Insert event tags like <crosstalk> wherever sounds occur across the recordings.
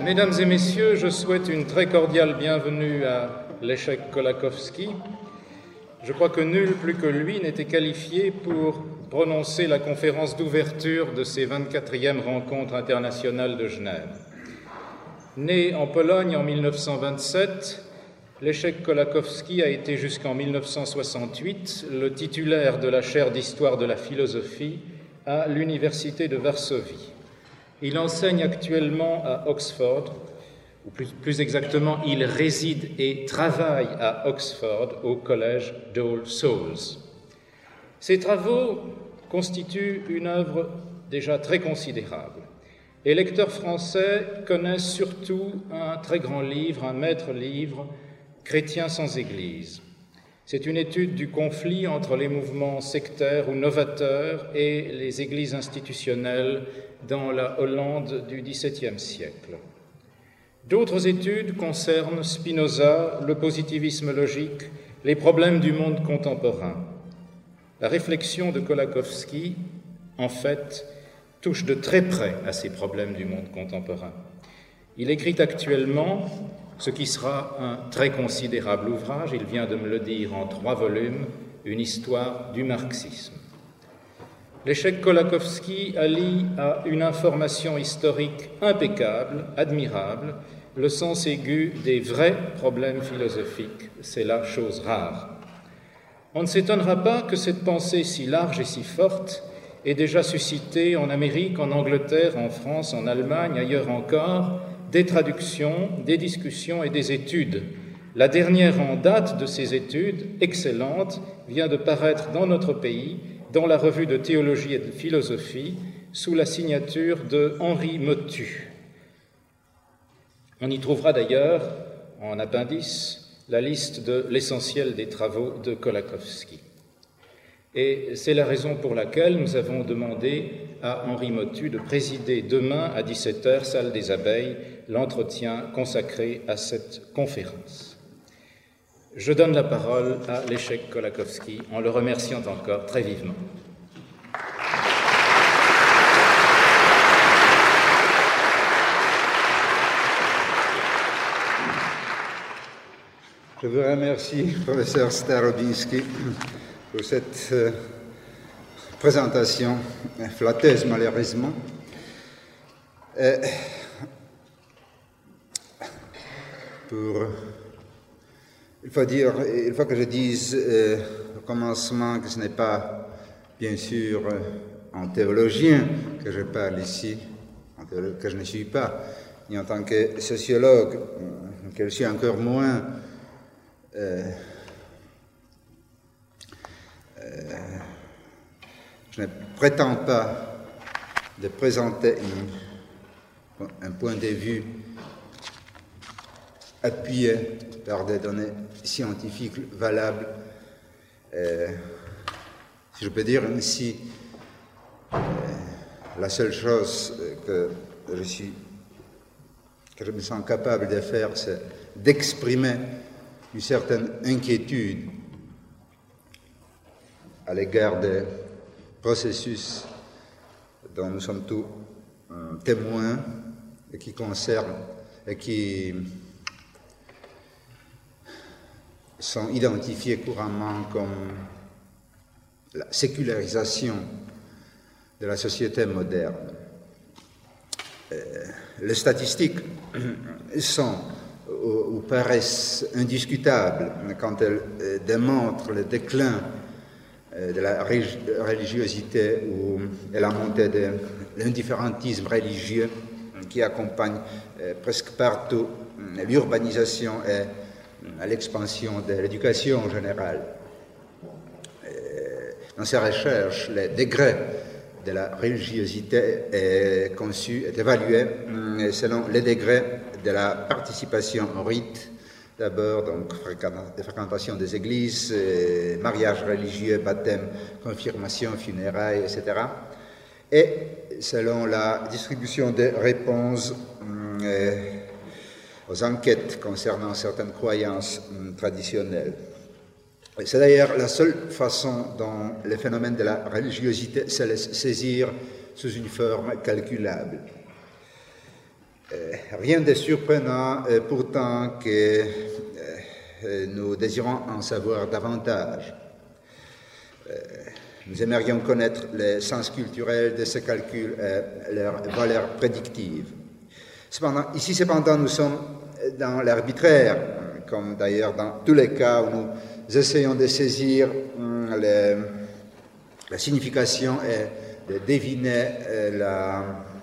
Mesdames et messieurs, je souhaite une très cordiale bienvenue à l'échec Kolakowski. Je crois que nul plus que lui n'était qualifié pour prononcer la conférence d'ouverture de ces 24e rencontres internationales de Genève. Né en Pologne en 1927, l'échec Kolakowski a été jusqu'en 1968 le titulaire de la chaire d'histoire de la philosophie à l'Université de Varsovie. Il enseigne actuellement à Oxford, ou plus, exactement, il réside et travaille à Oxford au collège d'All Souls. Ses travaux constituent une œuvre déjà très considérable. Les lecteurs français connaissent surtout un très grand livre, un maître livre, Chrétien sans Église. C'est une étude du conflit entre les mouvements sectaires ou novateurs et les églises institutionnelles dans la Hollande du XVIIe siècle. D'autres études concernent Spinoza, le positivisme logique, les problèmes du monde contemporain. La réflexion de Kolakowski, en fait, touche de très près à ces problèmes du monde contemporain. Il écrit actuellement ce qui sera un très considérable ouvrage, il vient de me le dire en trois volumes, une histoire du marxisme. L'échec Kolakowski allie à une information historique impeccable, admirable, le sens aigu des vrais problèmes philosophiques. C'est la chose rare. On ne s'étonnera pas que cette pensée si large et si forte ait déjà suscité en Amérique, en Angleterre, en France, en Allemagne, ailleurs encore, des traductions, des discussions et des études. La dernière en date de ces études, excellente, vient de paraître dans notre pays, dans la revue de théologie et de philosophie, sous la signature de Henri Motu. On y trouvera d'ailleurs, en appendice, la liste de l'essentiel des travaux de Kolakowski. Et c'est la raison pour laquelle nous avons demandé à Henri Motu de présider demain à 17h, salle des abeilles, l'entretien consacré à cette conférence. Je donne la parole à l'échec Kolakowski en le remerciant encore très vivement. Je vous remercie, professeur Starobinski, pour cette euh, présentation flatteuse, malheureusement. Euh, il faut dire, il faut que je dise euh, au commencement que ce n'est pas, bien sûr, euh, en théologien que je parle ici, que je ne suis pas, ni en tant que sociologue, euh, que je suis encore moins. Je ne prétends pas de présenter un point de vue appuyé par des données scientifiques valables. Euh, si je peux dire ainsi, euh, la seule chose que je suis, que je me sens capable de faire, c'est d'exprimer une certaine inquiétude à l'égard des processus dont nous sommes tous euh, témoins et qui concernent et qui sont identifiés couramment comme la sécularisation de la société moderne. Euh, les statistiques <coughs> sont ou, ou, paraissent indiscutables quand elles euh, démontrent le déclin euh, de la religiosité ou et la montée de l'indifférentisme religieux qui accompagne euh, presque partout l'urbanisation et à l'expansion de l'éducation en général. Dans ces recherches, le degré de la religiosité est conçu, est évalué selon le degré de la participation au rite, d'abord donc fréquentation des églises, mariage religieux, baptême, confirmation, funérailles, etc. Et selon la distribution des réponses aux enquêtes concernant certaines croyances traditionnelles. C'est d'ailleurs la seule façon dont le phénomène de la religiosité se laisse saisir sous une forme calculable. rien de surprenant pourtant que nous désirons en savoir davantage. Nous aimerions connaître le sens culturel de ces calculs et leur valeur prédictive. Cependant, ici, cependant, nous sommes dans l'arbitraire, comme d'ailleurs dans tous les cas où nous essayons de saisir hum, la signification et de deviner euh,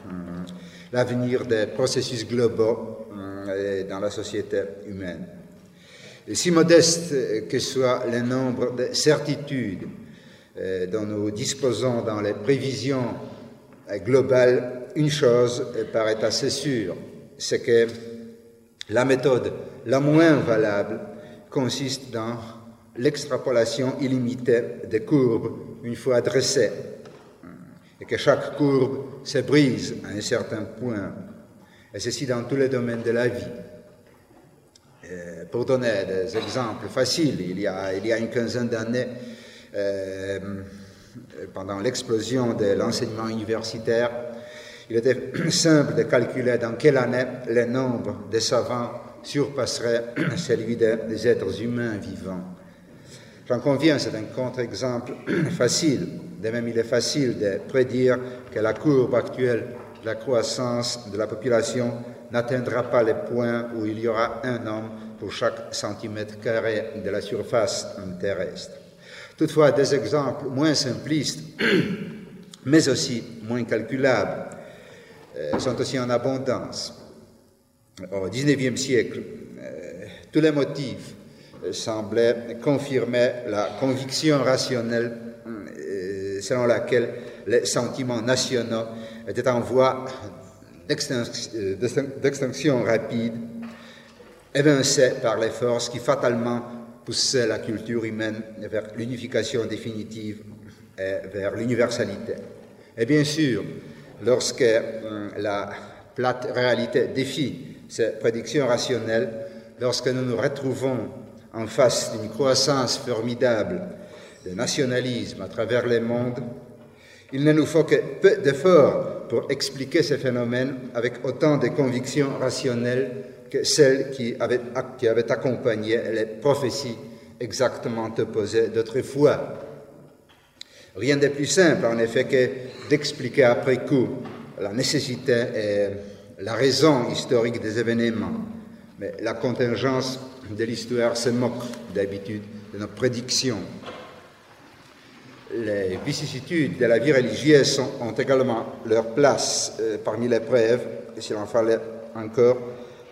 hum, l'avenir des processus globaux hum, dans la société humaine. Si modeste que soit le nombre de certitudes euh, dont nous disposons dans les prévisions euh, globales, une chose paraît assez sûre, c'est que la méthode la moins valable consiste dans l'extrapolation illimitée des courbes une fois dressées, et que chaque courbe se brise à un certain point, et ceci dans tous les domaines de la vie. Pour donner des exemples faciles, il y a, il y a une quinzaine d'années, euh, pendant l'explosion de l'enseignement universitaire, il était <clears throat> simple de calculer dans quelle année le nombre de savants surpasserait <clears throat> celui des êtres humains vivants. J'en conviens, c'est un contre-exemple <clears throat> facile. De même, il est facile de prédire que la courbe actuelle de la croissance de la population n'atteindra pas le point où il y aura un homme pour chaque centimètre carré de la surface terrestre. Toutefois, des exemples moins simplistes, mais aussi moins calculables, sont aussi en abondance. Au XIXe siècle, euh, tous les motifs euh, semblaient confirmer la conviction rationnelle selon laquelle les sentiments nationaux étaient en voie d'extinction rapide, évincés par les forces qui fatalement poussaient la culture humaine vers l'unification définitive et vers l'universalité. Et bien sûr, lorsque hum, la plate réalité défie ces prédictions rationnelles, lorsque nous nous retrouvons en face d'une croissance formidable de nationalisme à travers le monde, il ne nous faut que peu d'efforts pour expliquer ces phénomènes avec autant de convictions rationnelles que celles qui avaient, qui avaient accompagné les prophéties exactement opposées d'autrefois. Rien de plus simple, en effet, que d'expliquer après coup la nécessité et la raison historique des événements. Mais la contingence de l'histoire se moque d'habitude de nos prédictions. Les vicissitudes de la vie religieuse ont également leur place euh, parmi les preuves, s'il en fallait encore,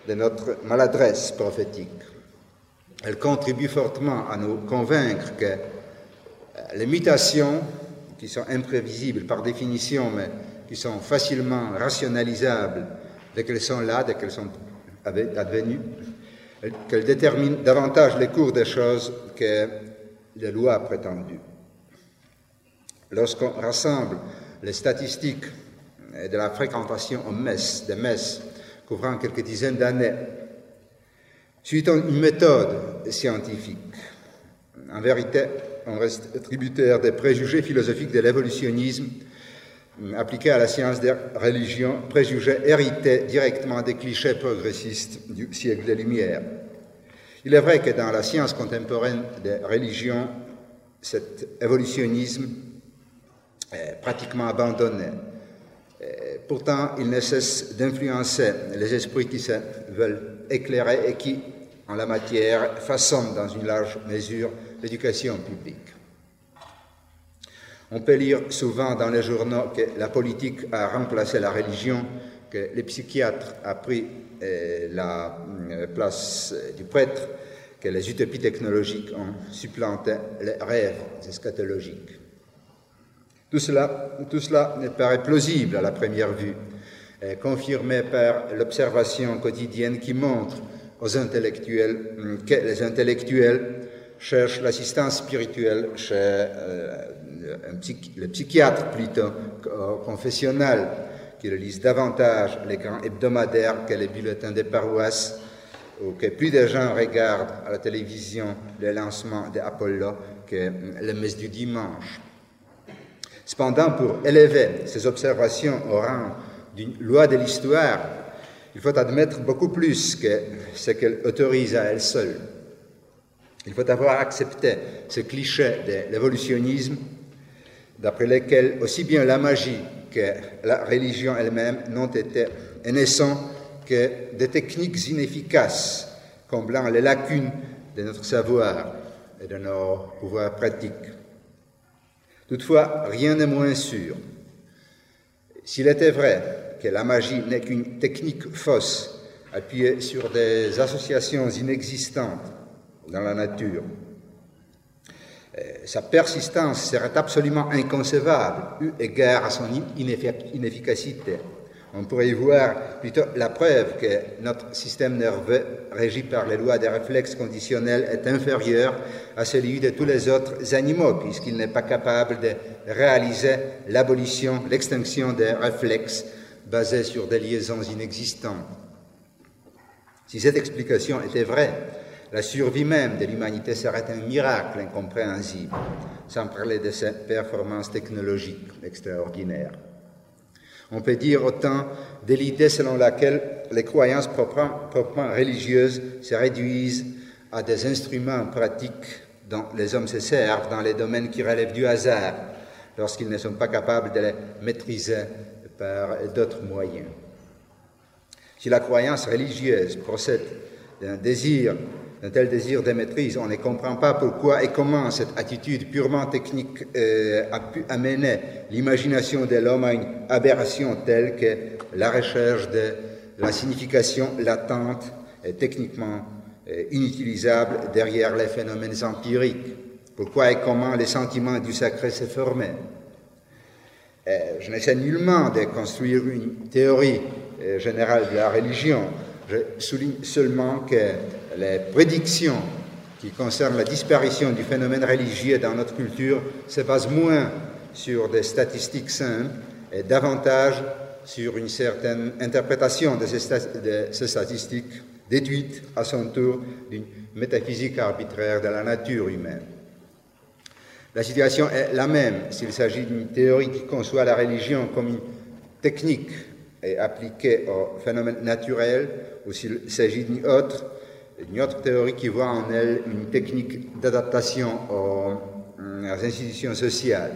de notre maladresse prophétique. Elles contribuent fortement à nous convaincre que les mutations, qui sont imprévisibles par définition, mais qui sont facilement rationalisables dès qu'elles sont là, dès qu'elles sont advenues, qu'elles déterminent davantage les cours des choses que les lois prétendues. Lorsqu'on rassemble les statistiques de la fréquentation aux messes, des messes couvrant quelques dizaines d'années, suivant une méthode scientifique, en vérité, on reste tributaire des préjugés philosophiques de l'évolutionnisme appliqué à la science des religions, préjugés hérités directement des clichés progressistes du siècle des Lumières. Il est vrai que dans la science contemporaine des religions, cet évolutionnisme est pratiquement abandonné. pourtant, il ne cesse d'influencer les esprits qui se veulent éclairer et qui, en la matière, façonnent dans une large mesure l'éducation publique. On peut lire souvent dans les journaux que la politique a remplacé la religion, que les psychiatres a pris euh, la euh, place du prêtre, que les utopies technologiques ont supplanté les rêves eschatologiques. Tout cela, tout cela paraît plausible à la première vue, confirmé par l'observation quotidienne qui montre aux intellectuels que les intellectuels cherchent l'assistance spirituelle chez euh, le psychiatre plutôt confessionnel, qui le lisent davantage les grands hebdomadaires que les bulletins des paroisses, ou que plus de gens regardent à la télévision le lancement d'Apollo que les messes du dimanche. Cependant, pour élever ces observations au rang d'une loi de l'histoire, il faut admettre beaucoup plus que ce qu'elle autorise à elle seule. Il faut avoir accepté ce cliché de l'évolutionnisme d'après lequel aussi bien la magie que la religion elle-même n'ont été naissant que des techniques inefficaces comblant les lacunes de notre savoir et de nos pouvoirs pratiques. Toutefois, rien n'est moins sûr. S'il était vrai que la magie n'est qu'une technique fausse appuyée sur des associations inexistantes dans la nature, euh, sa persistance serait absolument inconcevable eu égard à son inefficacité. On pourrait y voir plutôt la preuve que notre système nerveux, régi par les lois des réflexes conditionnels, est inférieur à celui de tous les autres animaux, puisqu'il n'est pas capable de réaliser l'abolition, l'extinction des réflexes basés sur des liaisons inexistantes. Si cette explication était vraie, la survie même de l'humanité serait un miracle incompréhensible, sans parler de ses performances technologiques extraordinaires. On peut dire autant de l'idée selon laquelle les croyances proprement, religieuses se réduisent à des instruments pratiques dont les hommes se servent dans les domaines qui relèvent du hasard, lorsqu'ils ne sont pas capables de les maîtriser par d'autres moyens. Si la croyance religieuse procède d'un désir un tel désir de maîtrise. On ne comprend pas pourquoi et comment cette attitude purement technique euh, a pu amener l'imagination de l'homme à une aberration telle que la recherche de la signification latente est techniquement euh, inutilisable derrière les phénomènes empiriques. Pourquoi et comment les sentiments du sacré se formaient. Euh, je n'essaie nullement de construire une théorie générale de la religion. Je souligne seulement que les prédictions qui concernent la disparition du phénomène religieux dans notre culture se basent moins sur des statistiques simples et davantage sur une certaine interprétation de ces, statistiques, déduite à son tour d'une métaphysique arbitraire de la nature humaine. La situation est la même s'il s'agit d'une théorie qui conçoit la religion comme une technique et appliquée aux phénomènes naturels ou s'il s'agit d'une autre une autre théorie qui voit en elle une technique d'adaptation aux, institutions sociales.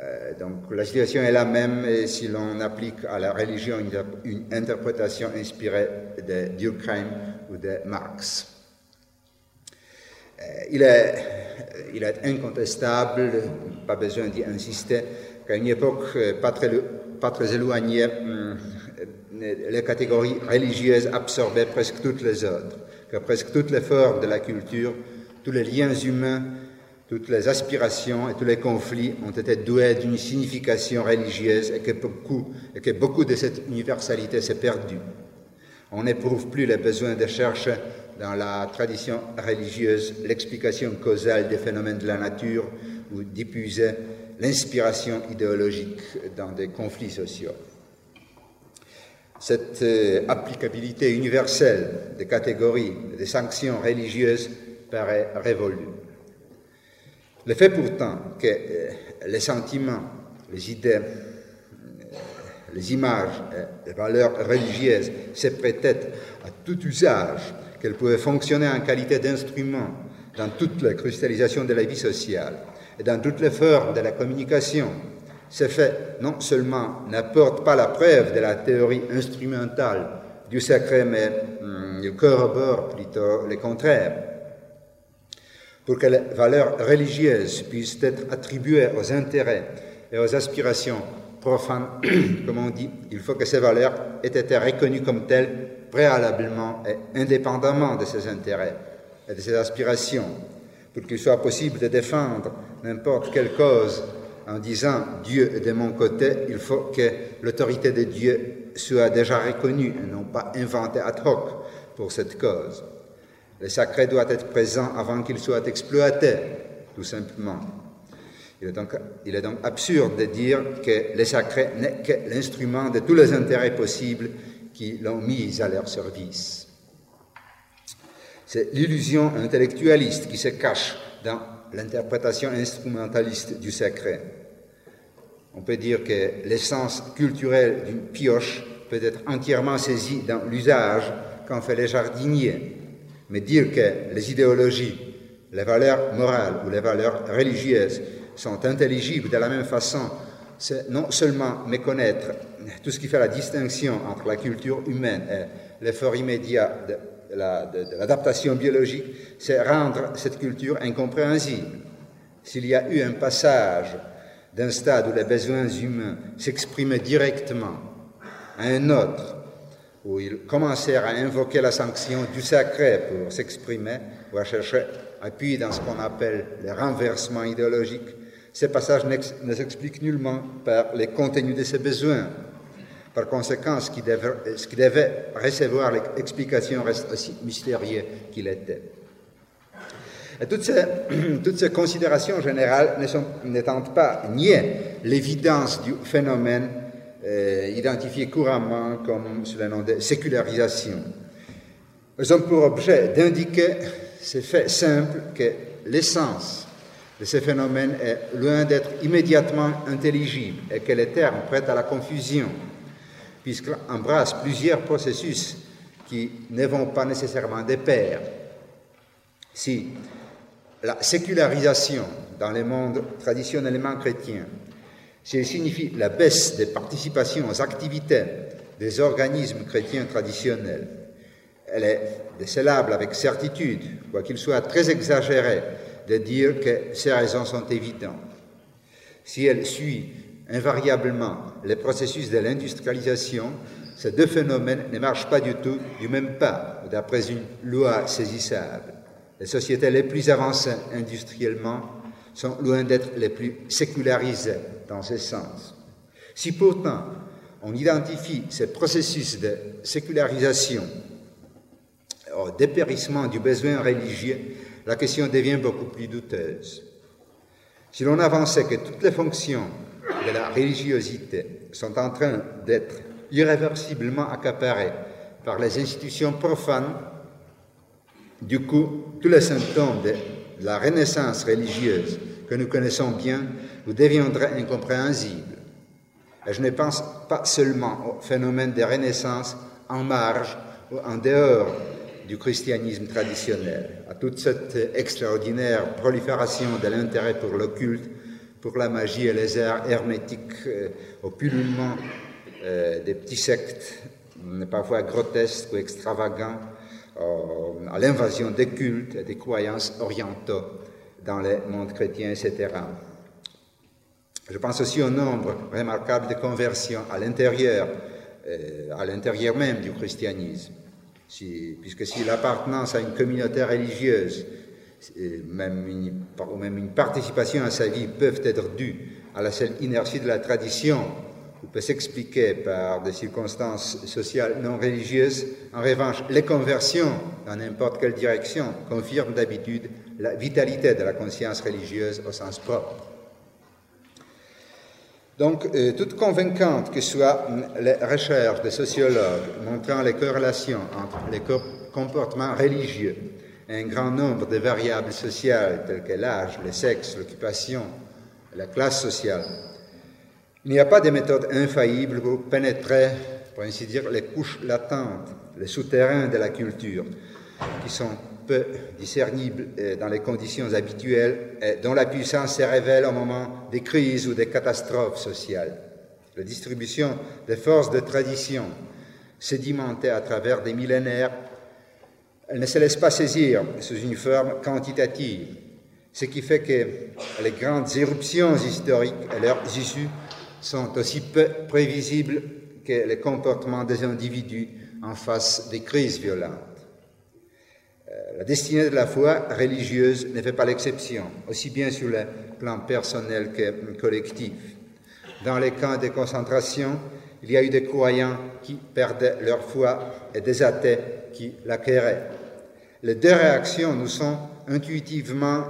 Euh, donc la situation est la même si l'on applique à la religion une, interprétation inspirée de Durkheim ou de Marx. Euh, il, est, il est incontestable, pas besoin d'y insister, qu'à une époque pas très, pas très éloignée, hum, les catégories religieuses absorbaient presque toutes les autres, que presque toutes les formes de la culture, tous les liens humains, toutes les aspirations et tous les conflits ont été doués d'une signification religieuse et que beaucoup, que beaucoup de cette universalité s'est perdue. On n'éprouve plus le besoin de chercher dans la tradition religieuse l'explication causale des phénomènes de la nature ou d'épuiser l'inspiration idéologique dans des conflits sociaux. Cette euh, applicabilité universelle des catégories des sanctions religieuses paraît révolue. Le fait pourtant que euh, les sentiments, les idées, euh, les images, les valeurs religieuses se prêtaient à tout usage, qu'elles pouvaient fonctionner en qualité d'instrument dans toute la cristallisation de la vie sociale et dans toutes les formes de la communication, ces faits, non seulement n'apportent pas la preuve de la théorie instrumentale du sacré, mais hum, ils plutôt le contraire. Pour que les valeurs religieuses puissent être attribuées aux intérêts et aux aspirations profanes, <clears throat> comme on dit, il faut que ces valeurs aient été reconnues comme telles préalablement et indépendamment de ces intérêts et de ces aspirations, pour qu'il soit possible de défendre n'importe quelle cause en disant Dieu est de mon côté, il faut que l'autorité de Dieu soit déjà reconnue et non pas inventée ad hoc pour cette cause. Le sacré doit être présent avant qu'il soit exploité, tout simplement. Il est, donc, absurde de dire que le sacré n'est que l'instrument de tous les intérêts possibles qui l'ont mis à leur service. C'est l'illusion intellectualiste qui se cache dans l'interprétation instrumentaliste du sacré. On peut dire que l'essence culturelle d'une pioche peut être entièrement saisi dans l'usage qu'en fait les jardiniers. Mais dire que les idéologies, les valeurs morales ou les valeurs religieuses sont intelligibles de la même façon, c'est non seulement méconnaître tout ce qui fait la distinction entre la culture humaine et l'effort immédiat de l'adaptation biologique, c'est rendre cette culture incompréhensible. S'il y a eu un passage d'un stade où les besoins humains s'exprimaient directement à un autre, où ils commencèrent à invoquer la sanction du sacré pour s'exprimer ou à chercher appui dans ce qu'on appelle le renversement idéologique, ces passages ne s'expliquent nullement par les contenus de ces besoins. Par conséquent, ce qui devait, ce qui devait recevoir l'explication reste aussi mystérieux qu'il était. <clears throat> Toutes, ces, considérations générales tentent pas nier l'évidence du phénomène euh, identifié couramment comme sous le nom de sécularisation. Elles ont pour objet d'indiquer ces faits simples que l'essence de ces phénomènes est loin d'être immédiatement intelligible et que les termes prêtent à la confusion, puisqu'ils embrassent plusieurs processus qui ne vont pas nécessairement de pair. Si la sécularisation dans les mondes traditionnellement chrétiens, si elle signifie la baisse des participations aux activités des organismes chrétiens traditionnels, elle est décelable avec certitude, quoiqu'il soit très exagéré de dire que ces raisons sont évidentes. Si elle suit invariablement les processus de l'industrialisation, ces deux phénomènes ne marchent pas du tout du même pas, d'après une loi saisissable. Les sociétés les plus avancées industriellement sont loin d'être les plus sécularisées dans ce sens. Si pourtant on identifie ces processus de sécularisation au dépérissement du besoin religieux, la question devient beaucoup plus douteuse. Si l'on avançait que toutes les fonctions de la religiosité sont en train d'être irréversiblement accaparées par les institutions profanes, du coup, tous les symptômes de la renaissance religieuse que nous connaissons bien nous deviendraient incompréhensibles. Et je ne pense pas seulement au phénomène de renaissance en marge ou en dehors du christianisme traditionnel, à toute cette extraordinaire prolifération de l'intérêt pour l'occulte, pour la magie et les arts hermétiques, euh, au pullulement euh, des petits sectes, parfois grotesques ou extravagants, à l'invasion des cultes et des croyances orientaux dans les mondes chrétiens, etc. Je pense aussi au nombre remarquable de conversions à l'intérieur, à l'intérieur même du christianisme puisque si l'appartenance à une communauté religieuse une, ou même une participation à sa vie peuvent être dues à la seule inertie de la tradition ou peut s'expliquer par des circonstances sociales non religieuses, en revanche, les conversions dans n'importe quelle direction confirment d'habitude la vitalité de la conscience religieuse au sens propre. Donc, euh, toute convaincante que soient les recherches des sociologues montrant les corrélations entre les comportements religieux et un grand nombre de variables sociales telles que l'âge, le sexe, l'occupation, la classe sociale, il n'y a pas de méthode infaillible pour pénétrer, pour ainsi dire, les couches latentes, les souterrains de la culture, qui sont peu discernible euh, dans les conditions habituelles et dont la puissance se révèle au moment des crises ou des catastrophes sociales. La distribution des forces de tradition sédimentées à travers des millénaires, elle ne se laisse pas saisir sous une forme quantitative, ce qui fait que les grandes éruptions historiques et leurs issues sont aussi peu prévisibles que les comportements des individus en face des crises violentes. La destinée de la foi religieuse ne fait pas l'exception, aussi bien sur le plan personnel que collectif. Dans les camps de concentration, il y a eu des croyants qui perdaient leur foi et des athées qui l'acquéraient. Les deux réactions nous sont intuitivement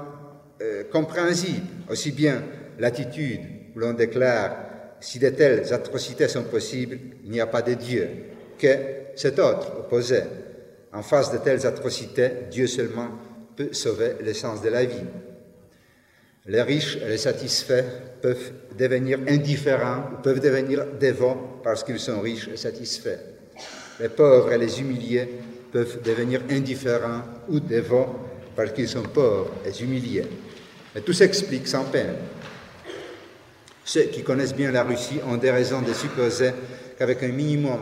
euh, compréhensibles, aussi bien l'attitude où l'on déclare si de telles atrocités sont possibles, il n'y a pas de Dieu, que cet autre opposé en face de telles atrocités, Dieu seulement peut sauver l'essence de la vie. Les riches et les satisfaits peuvent devenir indifférents ou peuvent devenir dévots parce qu'ils sont riches et satisfaits. Les pauvres et les humiliés peuvent devenir indifférents ou dévots parce qu'ils sont pauvres et humiliés. Et tout s'explique sans peine. Ceux qui connaissent bien la Russie ont des raisons de supposer qu'avec un minimum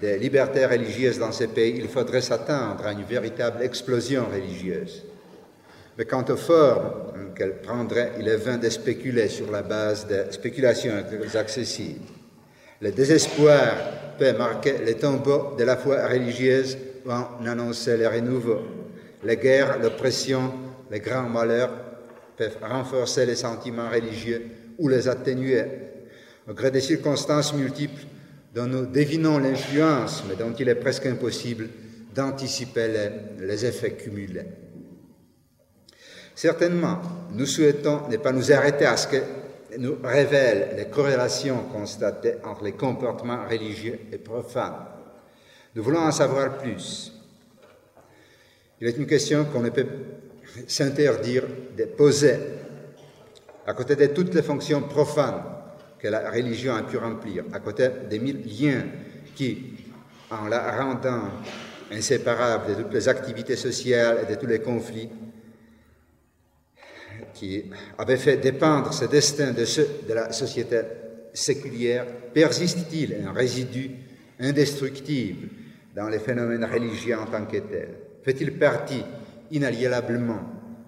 de libertés religieuses dans ces pays, il faudrait s'attendre à une véritable explosion religieuse. Mais quant aux formes qu'elle prendrait, il est vain de spéculer sur la base de spéculations accessibles. Le désespoir peut marquer les tombeaux de la foi religieuse ou en annoncer les renouveaux. Les guerres, l'oppression, les grands malheurs peuvent renforcer les sentiments religieux ou les atténuer. Au gré des circonstances multiples dont nous devinons l'influence, mais dont il est presque impossible d'anticiper les, effets cumulés. Certainement, nous souhaitons ne pas nous arrêter à ce que nous révèlent les corrélations constatées entre les comportements religieux et profanes. Nous voulons en savoir plus. Il est une question qu'on ne peut s'interdire de poser à côté de toutes les fonctions profanes que la religion a pu remplir, à côté des mille liens qui, en la rendant inséparable de toutes les activités sociales et de tous les conflits, qui avaient fait dépendre ce destin de ceux de la société séculière, persiste-t-il un résidu indestructible dans les phénomènes religieux en tant que tels? Fait-il partie inaliénablement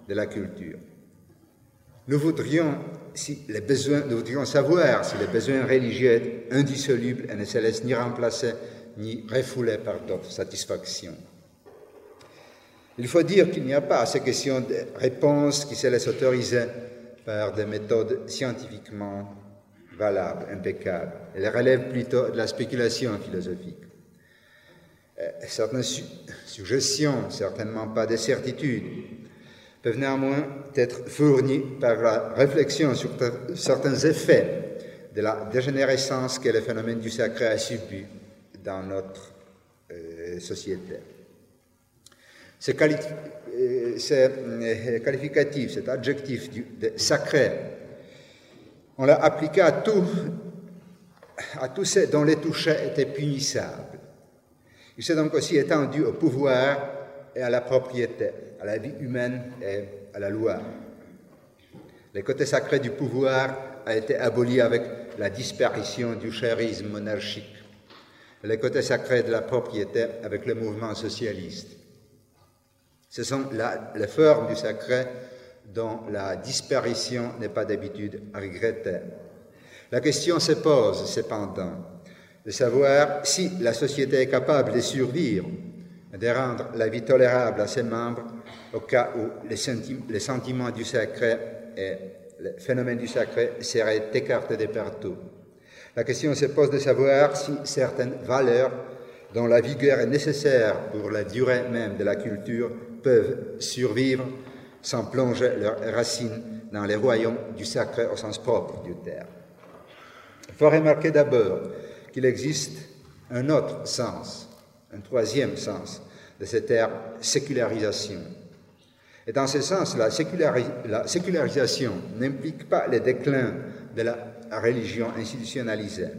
de la culture? Nous voudrions, savoir si les besoins religieux indissolubles ne se laissent ni remplacer ni refouler par d'autres satisfactions. Il faut dire qu'il n'y a pas à ces questions de réponse qui se laissent autoriser par des méthodes scientifiquement valables, impeccables. Elles relèvent plutôt de la spéculation philosophique. Euh, certaines suggestions, certainement pas des certitudes, peuvent néanmoins être fournies par la réflexion sur certains effets de la dégénérescence que le phénomène du sacré a subi dans notre euh, société. C'est euh, euh, cet adjectif de sacré, on l'a appliqué à tout, à tous ceux dont les touchés étaient punissables. Il s'est donc aussi étendu au pouvoir et à la propriété, à la vie humaine et à la loi. Le côté sacré du pouvoir a été aboli avec la disparition du chérisme monarchique. Le côté sacré de la propriété avec le mouvement socialiste. Ce sont les formes du sacré dont la disparition n'est pas d'habitude regrettée. La question se pose cependant de savoir si la société est capable de survivre, de rendre la vie tolérable à ses membres au cas où les, sentiments du sacré et les phénomènes du sacré seraient écartés de partout. La question se pose de savoir si certaines valeurs dont la vigueur est nécessaire pour la durée même de la culture peuvent survivre sans plonger leurs racines dans les royaumes du sacré au sens propre du terme. Il faut remarquer d'abord qu'il existe un autre sens, un troisième sens de ce terme sécularisation. Et dans ce sens, la, la sécularisation n'implique pas le déclin de la religion institutionnalisée.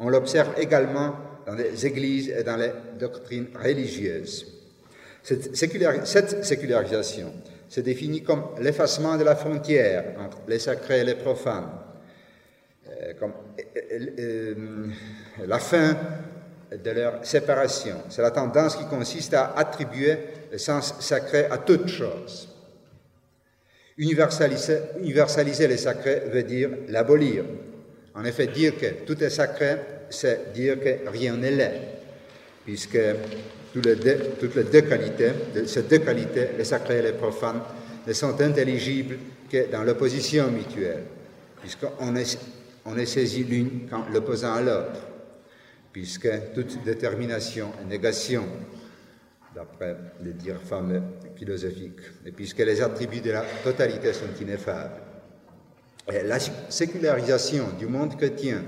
On l'observe également dans les églises et dans les doctrines religieuses. Cette, sécularisation se définit comme l'effacement de la frontière entre les sacrés et les profanes, euh, comme euh, euh, la fin de leur séparation. C'est la tendance qui consiste à attribuer le sens sacré à toute chose. Universaliser, universaliser les sacrés veut dire l'abolir. En effet, dire que tout est sacré, c'est dire que rien n'est laid, puisque toutes les deux, qualités, ces deux qualités, les sacrés et les profanes, ne sont intelligibles que dans l'opposition mutuelle, puisqu'on est, on est saisi l'une qu'en l'opposant à l'autre, puisque toute détermination est négation, d'après les dires fameux philosophiques, et puisque les attributs de la totalité sont ineffables. Et la sécularisation du monde chrétien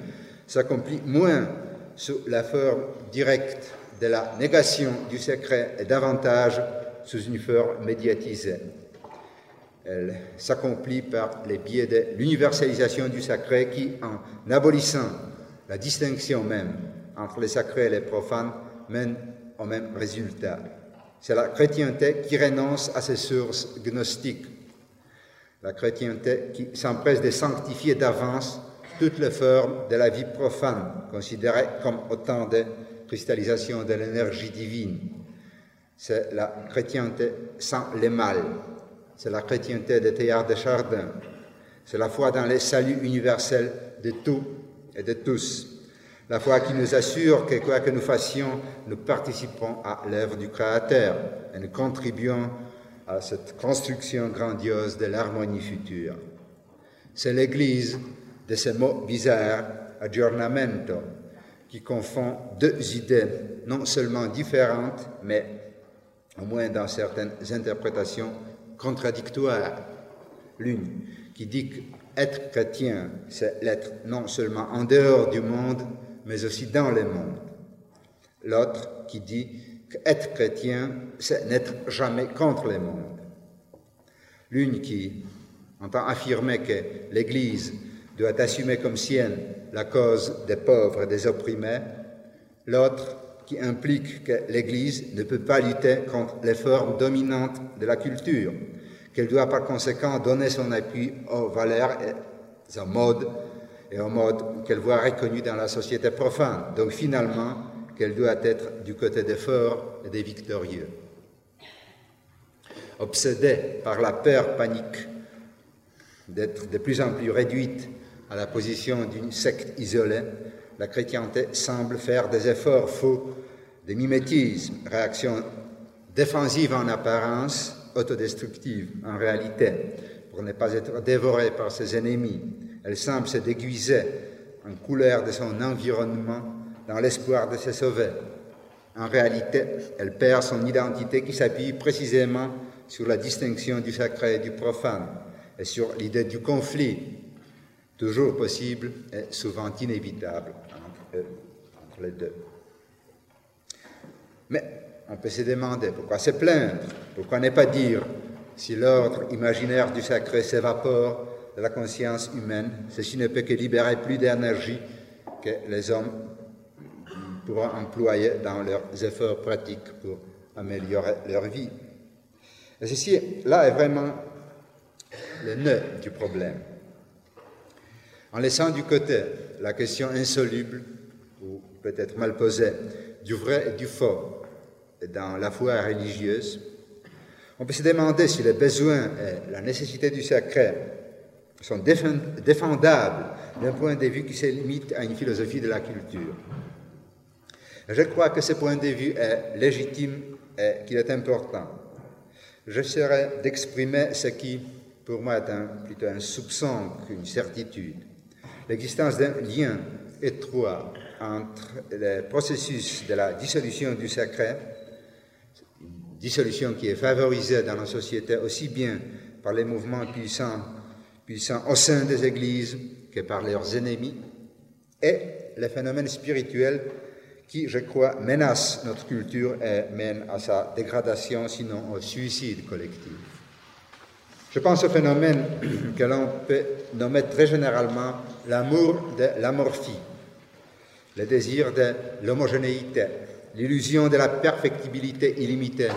s'accomplit moins sous la forme directe de la négation du secret et davantage sous une forme médiatisée. Elle s'accomplit par les biais de l'universalisation du sacré qui, en abolissant la distinction même entre les sacrés et les profanes, mène au même résultat. C'est la chrétienté qui renonce à ses sources gnostiques. La chrétienté qui s'empresse de sanctifier d'avance toutes les formes de la vie profane, considérées comme autant de cristallisations de l'énergie divine. C'est la chrétienté sans les mal. C'est la chrétienté de Théard de Chardin. C'est la foi dans le salut universel de tout et de tous. La foi qui nous assure que quoi que nous fassions, nous participons à l'œuvre du Créateur et nous contribuons à cette construction grandiose de l'harmonie future. C'est l'Église de ces mots bizarres, aggiornamento, qui confond deux idées non seulement différentes, mais au moins dans certaines interprétations contradictoires. L'une qui dit qu'être chrétien, c'est l'être non seulement en dehors du monde, mais aussi dans le monde. L'autre qui dit qu'être chrétien, c'est n'être jamais contre le monde. L'une qui entend affirmer que l'Église doit assumer comme sienne la cause des pauvres et des opprimés, l'autre qui implique que l'Église ne peut pas lutter contre les formes dominantes de la culture, qu'elle doit par conséquent donner son appui aux valeurs et aux modes et au mode qu'elle voit reconnu dans la société profane. Donc finalement, qu'elle doit être du côté des forts et des victorieux. Obsédée par la peur panique d'être de plus en plus réduite à la position d'une secte isolée, la chrétienté semble faire des efforts faux, des mimétismes, réactions défensives en apparence, autodestructives en réalité, pour ne pas être dévorée par ses ennemis, elle semble se déguiser en couleur de son environnement dans l'espoir de se sauver. En réalité, elle perd son identité qui s'appuie précisément sur la distinction du sacré et du profane et sur l'idée du conflit, toujours possible et souvent inévitable entre, entre les deux. Mais on peut se demander pourquoi se plaindre, pourquoi ne pas dire si l'ordre imaginaire du sacré s'évapore la conscience humaine, ceci ne peut que libérer plus d'énergie que les hommes pourront employer dans leurs efforts pratiques pour améliorer leur vie. Et ceci, là, est vraiment le nœud du problème. En laissant du côté la question insoluble, ou peut-être mal posée, du vrai et du faux dans la foi religieuse, on peut se demander si les besoins et la nécessité du sacré sont défendables d'un point de vue qui se limite à une philosophie de la culture. Je crois que ce point de vue est légitime et qu'il est important. J'essaierai d'exprimer ce qui, pour moi, est plutôt un soupçon qu'une certitude. L'existence d'un lien étroit entre le processus de la dissolution du sacré, une dissolution qui est favorisée dans la société aussi bien par les mouvements puissants puissants au sein des églises que par leurs ennemis, et les phénomènes spirituels qui, je crois, menacent notre culture et mènent à sa dégradation, sinon au suicide collectif. Je pense au phénomène <clears throat> que l'on peut nommer très généralement l'amour de l'amorphie, le désir de l'homogénéité, l'illusion de la perfectibilité illimitée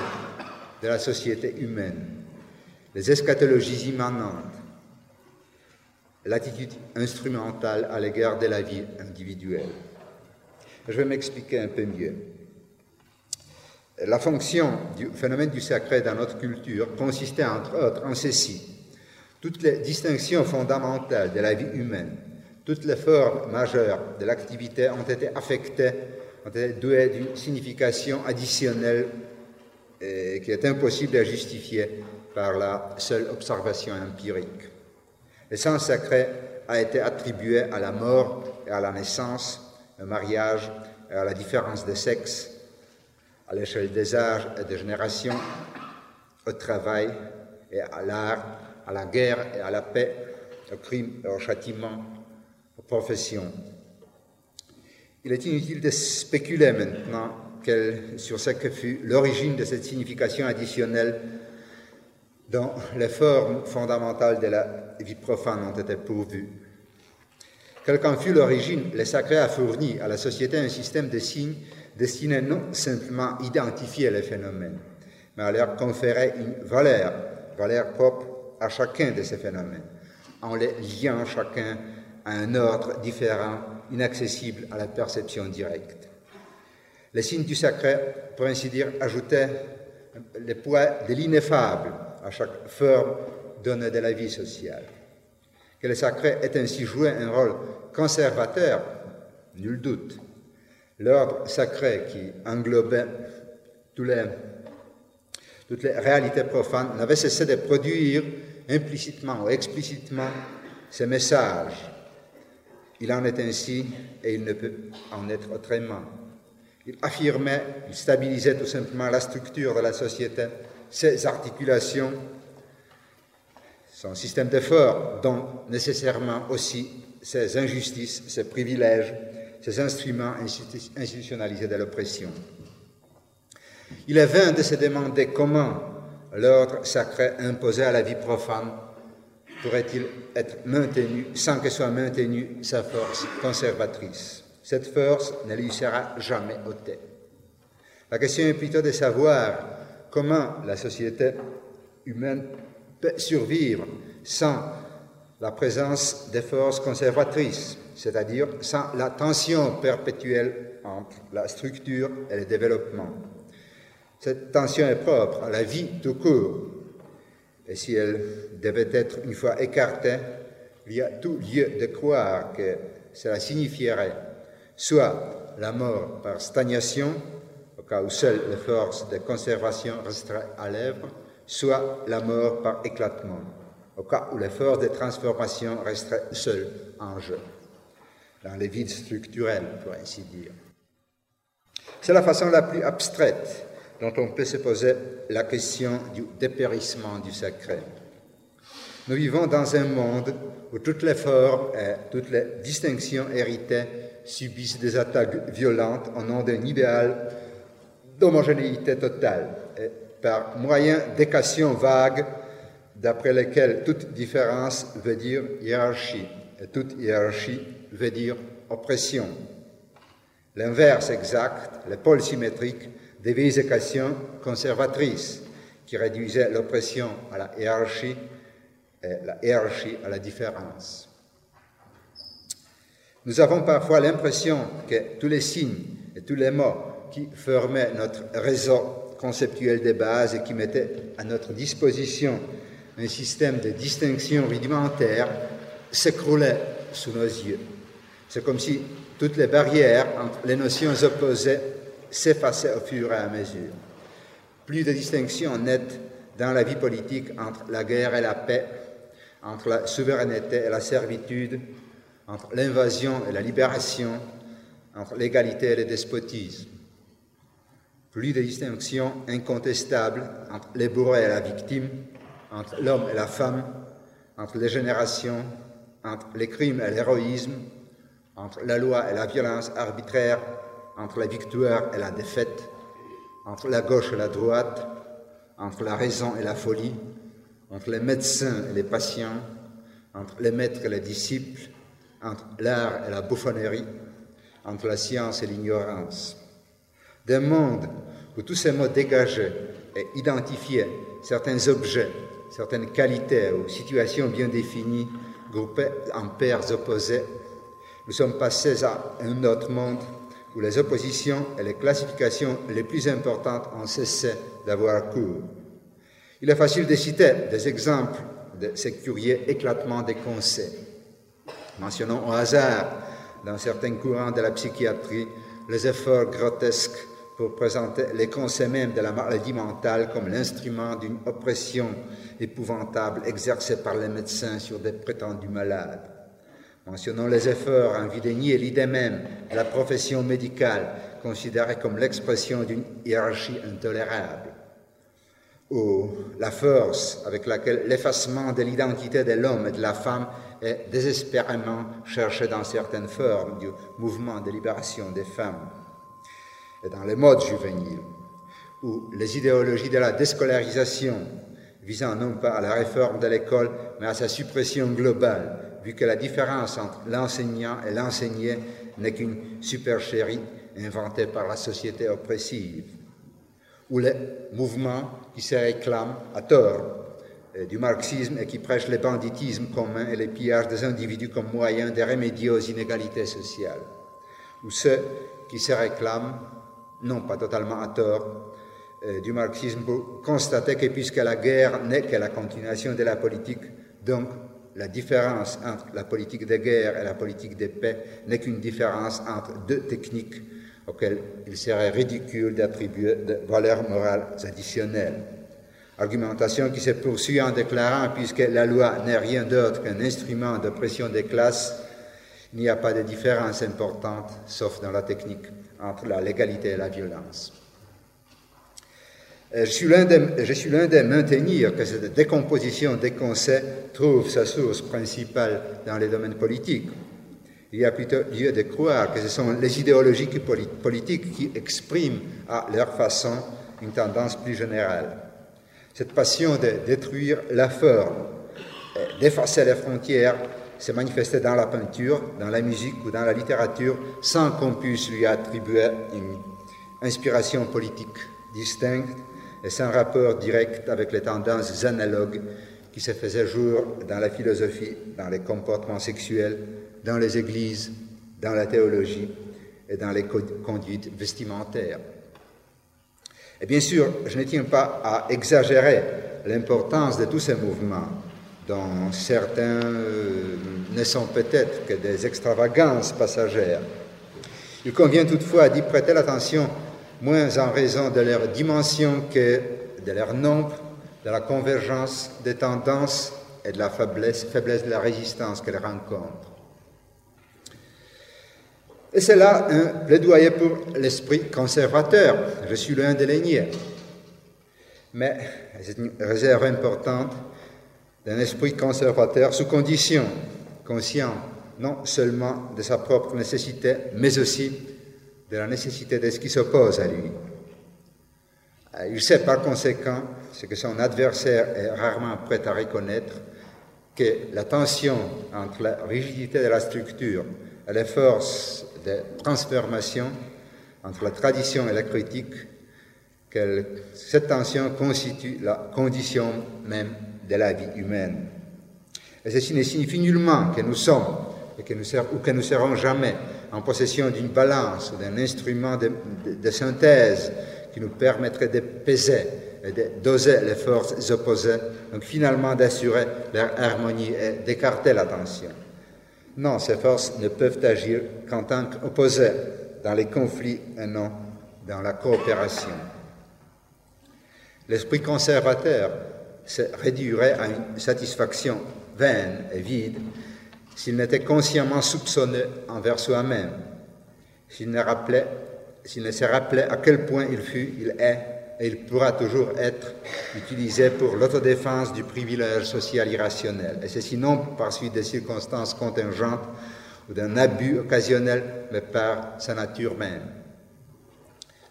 de la société humaine, les eschatologies immanentes, l'attitude instrumentale à l'égard de la vie individuelle. Je vais m'expliquer un peu mieux. La fonction du phénomène du sacré dans notre culture consistait entre autres en ceci. Toutes les distinctions fondamentales de la vie humaine, toutes les formes majeures de l'activité ont été affectées, ont été douées d'une signification additionnelle et qui est impossible à justifier par la seule observation empirique. Le sens sacré a été attribué à la mort et à la naissance, au mariage et à la différence de sexe, à l'échelle des âges et des générations, au travail et à l'art, à la guerre et à la paix, au crime et au châtiment, aux professions. Il est inutile de spéculer maintenant sur ce que fut l'origine de cette signification additionnelle dont les formes fondamentales de la vie profane ont été pourvues. Quelle qu'en fût l'origine, le sacré a fourni à la société un système de signes destiné non simplement à identifier les phénomènes, mais à leur conférer une valeur, valeur propre à chacun de ces phénomènes, en les liant chacun à un ordre différent, inaccessible à la perception directe. Les signes du sacré, pour ainsi dire, ajoutaient le poids de l'ineffable à chaque forme donnée de la vie sociale. Que le sacré ait ainsi joué un rôle conservateur, nul doute. L'ordre sacré qui englobait toutes les réalités profanes n'avait cessé de produire implicitement ou explicitement ces messages. Il en est ainsi et il ne peut en être autrement. Il affirmait, il stabilisait tout simplement la structure de la société, ses articulations, son système d'effort, dont nécessairement aussi ses injustices, ses privilèges, ses instruments institutionnalisés de l'oppression. Il est vain de se demander comment l'ordre sacré imposé à la vie profane pourrait-il être maintenu sans que soit maintenue sa force conservatrice. Cette force ne lui sera jamais ôtée. La question est plutôt de savoir comment la société humaine peut survivre sans la présence des forces conservatrices, c'est-à-dire sans la tension perpétuelle entre la structure et le développement. Cette tension est propre à la vie tout court, et si elle devait être une fois écartée, il y a tout lieu de croire que cela signifierait soit la mort par stagnation, au cas où seules les forces de conservation resteraient à l'œuvre, soit la mort par éclatement, au cas où les forces de transformation resteraient seules en jeu, dans les vides structurels, pour ainsi dire. C'est la façon la plus abstraite dont on peut se poser la question du dépérissement du sacré. Nous vivons dans un monde où toutes les formes et toutes les distinctions héritées subissent des attaques violentes au nom d'un idéal d'homogénéité totale, par moyen d'équations vagues d'après lesquelles toute différence veut dire hiérarchie, et toute hiérarchie veut dire oppression. L'inverse exact, le pôle symétrique, des vieilles équations conservatrices qui réduisaient l'oppression à la hiérarchie et la hiérarchie à la différence. Nous avons parfois l'impression que tous les signes et tous les mots qui formaient notre réseau conceptuel de base et qui mettaient à notre disposition un système de distinction rudimentaire s'écroulaient sous nos yeux. C'est comme si toutes les barrières entre les notions opposées s'effaçaient au fur et à mesure. Plus de distinction nette dans la vie politique entre la guerre et la paix, entre la souveraineté et la servitude, entre l'invasion et la libération, entre l'égalité et le despotisme. Plus de distinction incontestable entre les bourreaux et la victime, entre l'homme et la femme, entre les générations, entre les crimes et l'héroïsme, entre la loi et la violence arbitraire, entre la victoire et la défaite, entre la gauche et la droite, entre la raison et la folie, entre les médecins et les patients, entre les maîtres et les disciples, entre l'art et la bouffonnerie, entre la science et l'ignorance. D'un monde où tous ces mots dégageaient et identifiaient certains objets, certaines qualités ou situations bien définies, groupées en paires opposées, nous sommes passés à un autre monde où les oppositions et les classifications les plus importantes ont cessé d'avoir cours. Il est facile de citer des exemples de ces curieux éclatements des concepts. Mentionnons au hasard, dans certains courants de la psychiatrie, les efforts grotesques pour présenter les concepts même de la maladie mentale comme l'instrument d'une oppression épouvantable exercée par les médecins sur des prétendus malades. Mentionnons les efforts en vue de nier l'idée même de la profession médicale considérée comme l'expression d'une hiérarchie intolérable ou la force avec laquelle l'effacement de l'identité de l'homme et de la femme est désespérément cherché dans certaines formes du mouvement de libération des femmes dans les modes juvéniles, où les idéologies de la déscolarisation visant non pas à la réforme de l'école, mais à sa suppression globale, vu que la différence entre l'enseignant et l'enseigné n'est qu'une supercherie inventée par la société oppressive, ou les mouvements qui se réclament à tort euh, du marxisme et qui prêchent le banditisme commun et les pillages des individus comme moyen de remédier aux inégalités sociales, ou ceux qui se réclament, non pas totalement à tort, euh, du marxisme pour constater que puisque la guerre n'est que la continuation de la politique, donc la différence entre la politique de guerre et la politique de paix n'est qu'une différence entre deux techniques auxquelles il serait ridicule d'attribuer de valeurs morales additionnelles. Argumentation qui se poursuit en déclarant, puisque la loi n'est rien d'autre qu'un instrument de pression des classes, il n'y a pas de différence importante, sauf dans la technique, entre la légalité et la violence. Euh, je suis l'un des, maintenir que cette décomposition des concepts trouve sa source principale dans les domaines politiques. Il y a plutôt lieu de croire que ce sont les idéologies politiques qui expriment à leur façon une tendance plus générale. Cette passion de détruire la forme, d'effacer les frontières, s'est manifestée dans la peinture, dans la musique ou dans la littérature sans qu'on puisse lui attribuer une inspiration politique distincte et sans rapport direct avec les tendances analogues qui se faisaient jour dans la philosophie, dans les comportements sexuels, dans les églises, dans la théologie et dans les conduites vestimentaires. Et bien sûr, je ne tiens pas à exagérer l'importance de tous ces mouvements, dont certains euh, ne sont peut-être que des extravagances passagères. Il convient toutefois d'y prêter l'attention moins en raison de leur dimension que de leur nombre, de la convergence des tendances et de la faiblesse, faiblesse de la résistance qu'elles rencontrent. Et c'est là un plaidoyer pour l'esprit conservateur. Je suis l'un des léniers. Mais c'est une réserve importante d'un esprit conservateur sous condition, conscient non seulement de sa propre nécessité, mais aussi de la nécessité de ce qui s'oppose à lui. Euh, il sait par conséquent, ce que son adversaire est rarement prêt à reconnaître, que la tension entre la rigidité de la structure et les forces de transformation entre la tradition et la critique, que cette tension constitue la condition même de la vie humaine. Et ceci ne signifie nullement que nous sommes et que nous ou que nous serons jamais en possession d'une balance ou d'un instrument de, de, synthèse qui nous permettrait de peser et de doser les forces opposées, donc finalement d'assurer leur harmonie et d'écarter la tension. Non, ces forces ne peuvent agir qu'en tant qu'opposées dans les conflits et non dans la coopération. L'esprit conservateur se réduirait à une satisfaction vaine et vide s'il n'était consciemment soupçonné envers soi-même, s'il ne, rappelait, s'il ne se rappelait à quel point il fut, il est et il pourra toujours être utilisé pour l'autodéfense du privilège social irrationnel, et ceci non par suite des circonstances contingentes ou d'un abus occasionnel, mais par sa nature même.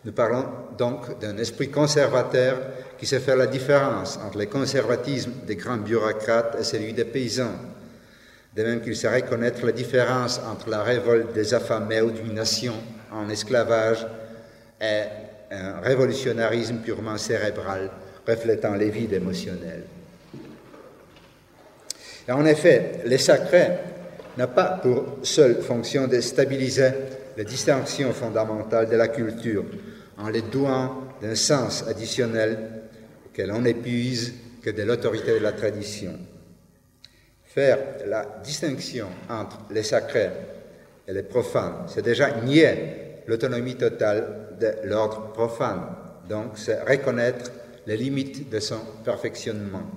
Nous parlons donc d'un esprit conservateur qui sait faire la différence entre le conservatisme des grands bureaucrates et celui des paysans, de même qu'il sait reconnaître la différence entre la révolte des affamés ou d'une nation en esclavage et un révolutionnarisme purement cérébral reflétant les vides émotionnels. Et en effet, le sacré n'a pas pour seule fonction de stabiliser les distinctions fondamentales de la culture en les douant d'un sens additionnel que l'on épuise que de l'autorité de la tradition. Faire la distinction entre les sacrés et les profanes, c'est déjà nier l'autonomie totale de l'ordre profane, donc c'est reconnaître les limites de son perfectionnement.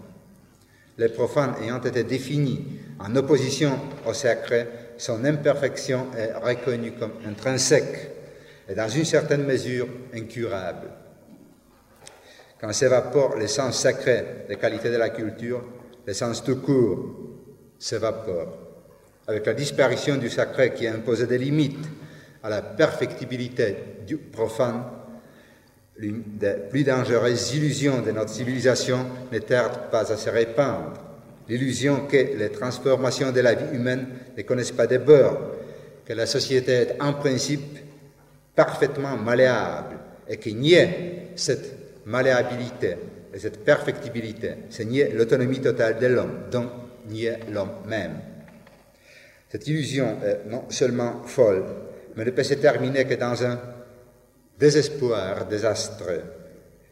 Les profanes ayant été définis en opposition au sacré, son imperfection est reconnue comme intrinsèque et dans une certaine mesure incurable. Quand s'évapore l'essence sacrée des qualités de la culture, l'essence tout court s'évapore. Avec la disparition du sacré qui a imposé des limites à la perfectibilité du profane, L'une des plus dangereuses illusions de notre civilisation n'est tarde pas à se répandre. L'illusion que les transformations de la vie humaine ne connaissent pas de bords, que la société est en principe parfaitement malléable et qu'il nier cette malléabilité et cette perfectibilité, c'est nier l'autonomie totale de l'homme, donc nier l'homme même. Cette illusion est non seulement folle, mais ne peut se terminer que dans un désespoir désastreux.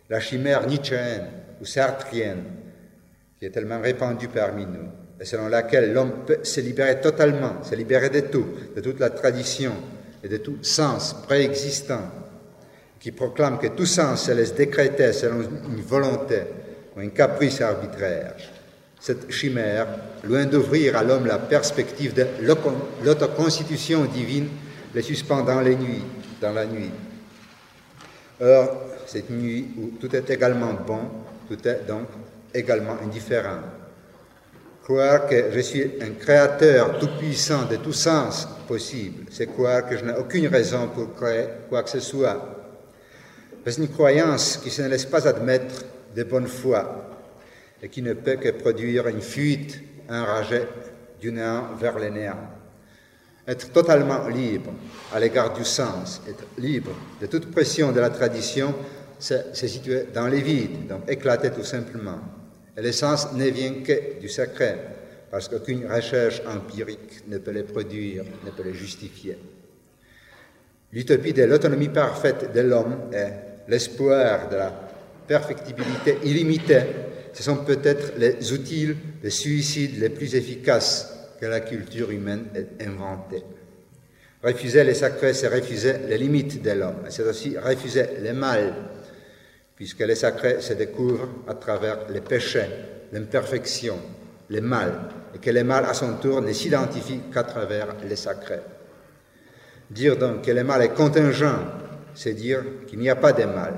La chimère nietzschéenne ou sartrienne, qui est tellement répandue parmi nous, et selon laquelle l'homme peut se libérer totalement, se libérer de tout, de toute la tradition et de tout sens préexistant, qui proclame que tout sens se laisse décréter selon une volonté ou un caprice arbitraire. Cette chimère, loin d'ouvrir à l'homme la perspective de l'autoconstitution divine, les suspend dans les nuits, dans la nuit. Or, cette nuit où tout est également bon, tout est donc également indifférent. Croire que je suis un créateur tout-puissant de tout sens possible, c'est croire que je n'ai aucune raison pour créer quoi que ce soit. C'est une croyance qui ne se laisse pas admettre de bonne foi et qui ne peut que produire une fuite enragée du néant vers le néant. Être totalement libre à l'égard du sens, être libre de toute pression de la tradition, c'est se situer dans les vides, donc éclater tout simplement. Et le sens ne vient que du sacré, parce qu'aucune recherche empirique ne peut les produire, ne peut les justifier. L'utopie de l'autonomie parfaite de l'homme est l'espoir de la perfectibilité illimitée, ce sont peut-être les outils de suicide les plus efficaces que la culture humaine ait inventés. Refuser les sacrés, c'est refuser les limites de l'homme, c'est aussi refuser le mal, puisque les sacrés se découvrent à travers les péchés, l'imperfection, le mal, et que le mal à son tour ne s'identifie qu'à travers les sacrés. Dire donc que le mal est contingent c'est dire qu'il n'y a pas de mal.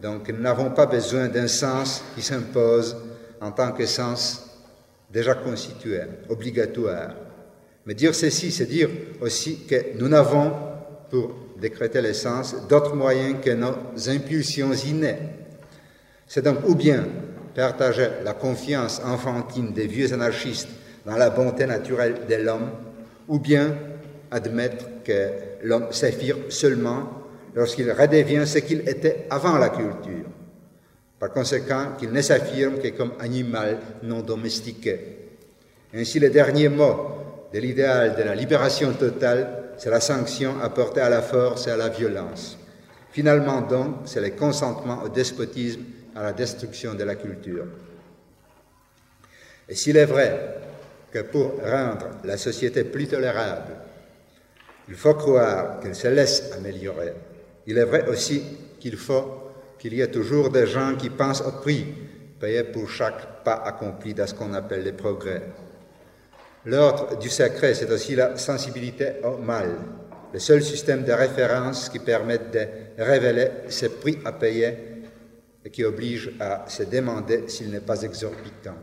Donc nous n'avons pas besoin d'un sens qui s'impose en tant que sens déjà constitué, obligatoire. Mais dire ceci, c'est dire aussi que nous n'avons, pour décréter le sens, d'autres moyens que nos impulsions innées. C'est donc ou bien partager la confiance enfantine des vieux anarchistes dans la bonté naturelle de l'homme, ou bien admettre que l'homme s'affirme seulement lorsqu'il redevient ce qu'il était avant la culture. Par conséquent, qu'il ne s'affirme que comme animal non domestiqué. Ainsi, le dernier mot de l'idéal de la libération totale, c'est la sanction apportée à la force et à la violence. Finalement, donc, c'est le consentement au despotisme, à la destruction de la culture. Et s'il est vrai que pour rendre la société plus tolérable, il faut croire qu'elle se laisse améliorer, il est vrai aussi qu'il faut qu'il y ait toujours des gens qui pensent au prix payé pour chaque pas accompli dans ce qu'on appelle les progrès. L'ordre du sacré, c'est aussi la sensibilité au mal, le seul système de référence qui permet de révéler ce prix à payer et qui oblige à se demander s'il n'est pas exorbitant.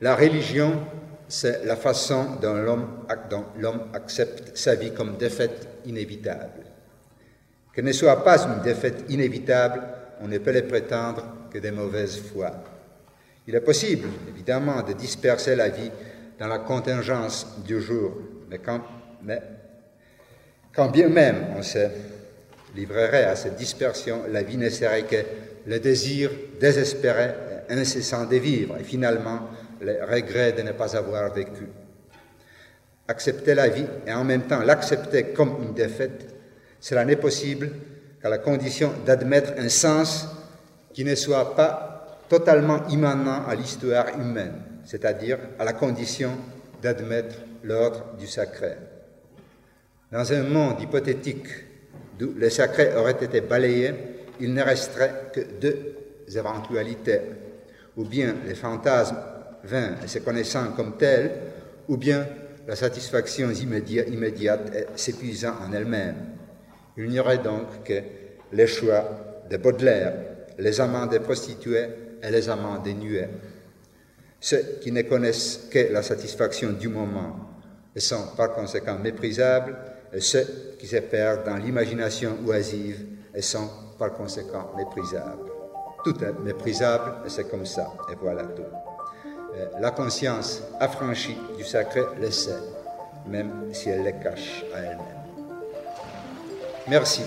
La religion c'est la façon dont l'homme accepte sa vie comme défaite inévitable. Qu'elle ne soit pas une défaite inévitable, on ne peut le prétendre que de mauvaise foi. Il est possible, évidemment, de disperser la vie dans la contingence du jour, mais quand, bien même on se livrerait à cette dispersion, la vie ne serait que le désir désespéré incessant de vivre, et finalement le regret de ne pas avoir vécu. Accepter la vie et en même temps l'accepter comme une défaite, cela n'est possible qu'à la condition d'admettre un sens qui ne soit pas totalement immanent à l'histoire humaine, c'est-à-dire à la condition d'admettre l'ordre du sacré. Dans un monde hypothétique d'où le sacré aurait été balayé, il ne resterait que deux éventualités, ou bien les fantasmes vain et se connaissant comme tel, ou bien la satisfaction immédiate et s'épuisant en elle-même. Il n'y aurait donc que les choix de Baudelaire, les amants des prostituées et les amants des nuées. Ceux qui ne connaissent que la satisfaction du moment et sont par conséquent méprisables, et ceux qui se perdent dans l'imagination oisive et sont par conséquent méprisables. Tout est méprisable et c'est comme ça, et voilà tout. Euh, la conscience affranchie du sacré le sait, même si elle le cache à elle-même. Merci.